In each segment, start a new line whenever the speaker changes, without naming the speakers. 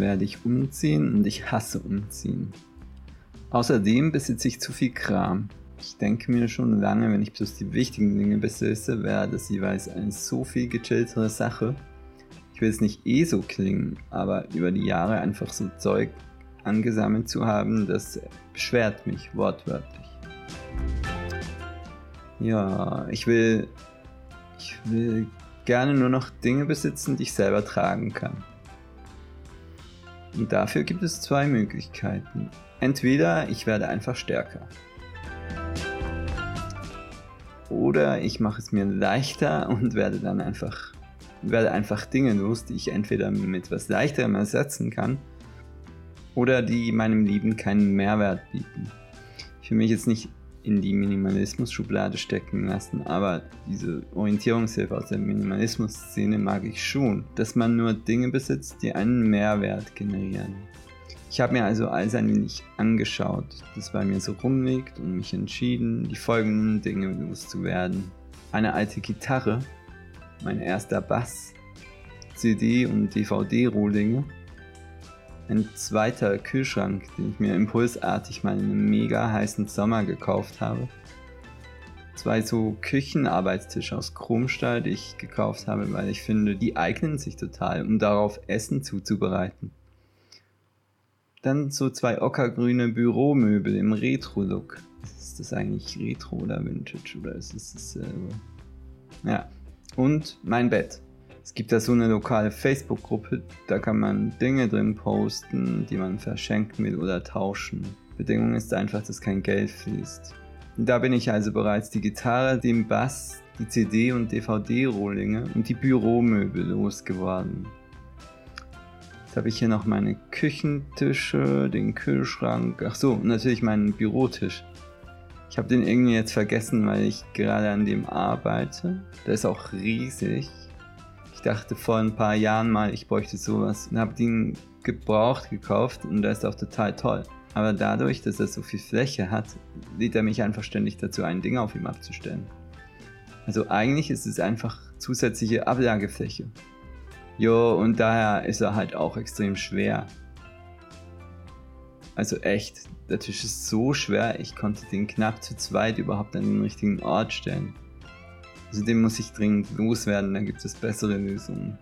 werde ich umziehen und ich hasse umziehen. Außerdem besitze ich zu viel Kram. Ich denke mir schon lange, wenn ich bloß die wichtigen Dinge besitze, wäre das jeweils eine so viel gechilltere Sache. Ich will es nicht eh so klingen, aber über die Jahre einfach so Zeug angesammelt zu haben, das beschwert mich wortwörtlich. Ja, ich will, ich will gerne nur noch Dinge besitzen, die ich selber tragen kann. Und dafür gibt es zwei Möglichkeiten. Entweder ich werde einfach stärker. Oder ich mache es mir leichter und werde dann einfach, werde einfach Dinge los, die ich entweder mit was leichterem ersetzen kann oder die meinem Leben keinen Mehrwert bieten. Ich will mich jetzt nicht in die Minimalismus-Schublade stecken lassen, aber diese Orientierungshilfe aus der Minimalismus-Szene mag ich schon, dass man nur Dinge besitzt, die einen Mehrwert generieren. Ich habe mir also alles ein wenig angeschaut, das bei mir so rumliegt und mich entschieden, die folgenden Dinge loszuwerden. Eine alte Gitarre, mein erster Bass, CD- und DVD-Rohlinge, ein zweiter Kühlschrank, den ich mir impulsartig mal in einem mega heißen Sommer gekauft habe. Zwei so Küchenarbeitstische aus Chromstahl, die ich gekauft habe, weil ich finde, die eignen sich total, um darauf Essen zuzubereiten. Dann so zwei ockergrüne Büromöbel im Retro-Look. Ist das eigentlich Retro oder Vintage oder ist es dasselbe? Ja. Und mein Bett. Es gibt da so eine lokale Facebook-Gruppe, da kann man Dinge drin posten, die man verschenken will oder tauschen. Bedingung ist einfach, dass kein Geld fließt. Und da bin ich also bereits die Gitarre, den Bass, die CD- und DVD-Rohlinge und die Büromöbel losgeworden. Jetzt habe ich hier noch meine Küchentische, den Kühlschrank, ach so, und natürlich meinen Bürotisch. Ich habe den irgendwie jetzt vergessen, weil ich gerade an dem arbeite. Der ist auch riesig. Ich dachte vor ein paar Jahren mal, ich bräuchte sowas und habe den gebraucht gekauft und der ist auch total toll. Aber dadurch, dass er so viel Fläche hat, lädt er mich einfach ständig dazu ein, Ding auf ihm abzustellen. Also eigentlich ist es einfach zusätzliche Ablagefläche. Jo, und daher ist er halt auch extrem schwer. Also echt, der Tisch ist so schwer, ich konnte den knapp zu zweit überhaupt an den richtigen Ort stellen. Also den muss ich dringend loswerden, da gibt es bessere Lösungen,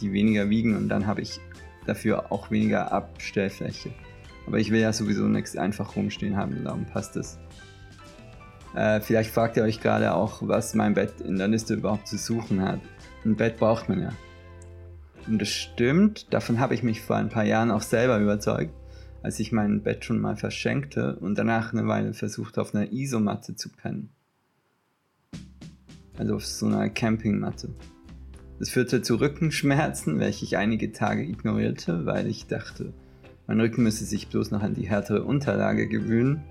die weniger wiegen und dann habe ich dafür auch weniger Abstellfläche. Aber ich will ja sowieso nichts einfach rumstehen haben, darum passt es. Äh, vielleicht fragt ihr euch gerade auch, was mein Bett in der Liste überhaupt zu suchen hat. Ein Bett braucht man ja. Und das stimmt, davon habe ich mich vor ein paar Jahren auch selber überzeugt, als ich mein Bett schon mal verschenkte und danach eine Weile versucht auf einer Isomatte zu pennen also auf so einer Campingmatte. Das führte zu Rückenschmerzen, welche ich einige Tage ignorierte, weil ich dachte, mein Rücken müsse sich bloß noch an die härtere Unterlage gewöhnen.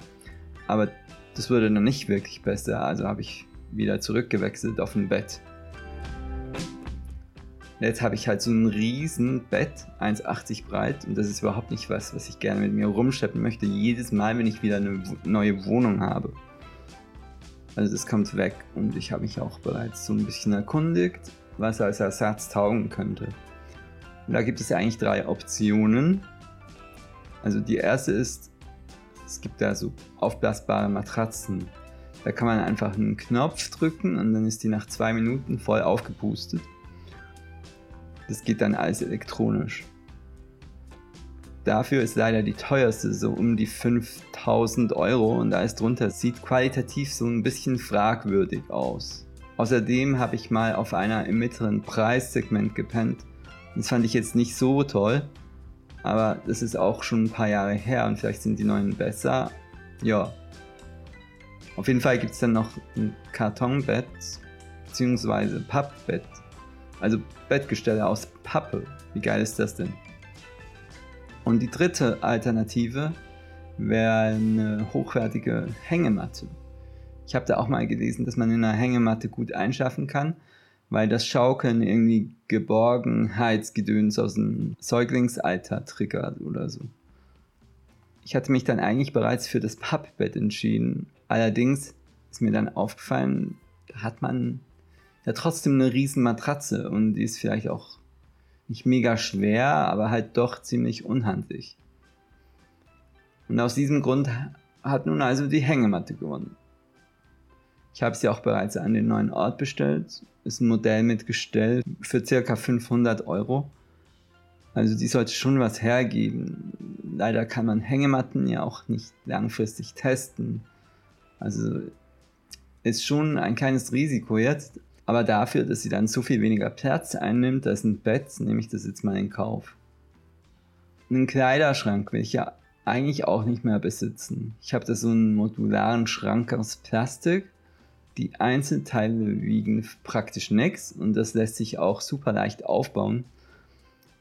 Aber das wurde dann nicht wirklich besser, also habe ich wieder zurückgewechselt auf ein Bett. Jetzt habe ich halt so ein riesen Bett, 1,80 breit und das ist überhaupt nicht was, was ich gerne mit mir rumschleppen möchte, jedes Mal, wenn ich wieder eine neue Wohnung habe. Also das kommt weg und ich habe mich auch bereits so ein bisschen erkundigt, was als Ersatz taugen könnte. Und da gibt es eigentlich drei Optionen. Also die erste ist, es gibt da so aufblasbare Matratzen. Da kann man einfach einen Knopf drücken und dann ist die nach zwei Minuten voll aufgepustet. Das geht dann alles elektronisch. Dafür ist leider die teuerste so um die 5000 Euro und alles drunter sieht qualitativ so ein bisschen fragwürdig aus. Außerdem habe ich mal auf einer im mittleren Preissegment gepennt. Das fand ich jetzt nicht so toll, aber das ist auch schon ein paar Jahre her und vielleicht sind die neuen besser. Ja. Auf jeden Fall gibt es dann noch ein Kartonbett bzw. Pappbett. Also Bettgestelle aus Pappe. Wie geil ist das denn? Und die dritte Alternative wäre eine hochwertige Hängematte. Ich habe da auch mal gelesen, dass man in einer Hängematte gut einschaffen kann, weil das Schaukeln irgendwie Geborgenheitsgedöns aus dem Säuglingsalter triggert oder so. Ich hatte mich dann eigentlich bereits für das Pappbett entschieden. Allerdings ist mir dann aufgefallen, da hat man ja trotzdem eine riesen Matratze und die ist vielleicht auch Nicht mega schwer, aber halt doch ziemlich unhandlich. Und aus diesem Grund hat nun also die Hängematte gewonnen. Ich habe sie auch bereits an den neuen Ort bestellt. Ist ein Modell mit Gestell für ca. 500 Euro. Also die sollte schon was hergeben. Leider kann man Hängematten ja auch nicht langfristig testen. Also ist schon ein kleines Risiko jetzt. Aber dafür, dass sie dann so viel weniger Platz einnimmt als ein Bett, nehme ich das jetzt mal in Kauf. Einen Kleiderschrank will ich ja eigentlich auch nicht mehr besitzen. Ich habe da so einen modularen Schrank aus Plastik. Die Einzelteile wiegen praktisch nichts und das lässt sich auch super leicht aufbauen.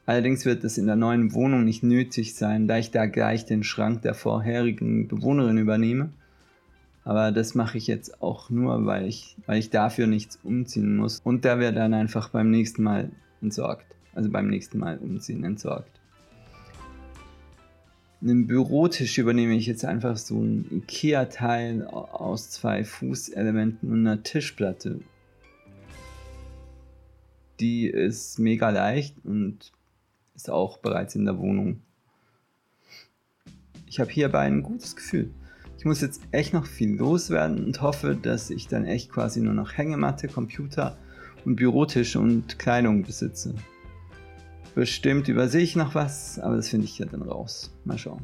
Allerdings wird es in der neuen Wohnung nicht nötig sein, da ich da gleich den Schrank der vorherigen Bewohnerin übernehme. Aber das mache ich jetzt auch nur, weil ich, weil ich dafür nichts umziehen muss. Und der wird dann einfach beim nächsten Mal entsorgt. Also beim nächsten Mal umziehen entsorgt einen Bürotisch übernehme ich jetzt einfach so ein IKEA-Teil aus zwei Fußelementen und einer Tischplatte. Die ist mega leicht und ist auch bereits in der Wohnung. Ich habe hierbei ein gutes Gefühl. Ich muss jetzt echt noch viel loswerden und hoffe, dass ich dann echt quasi nur noch Hängematte, Computer und Bürotische und Kleidung besitze. Bestimmt übersehe ich noch was, aber das finde ich ja dann raus. Mal schauen.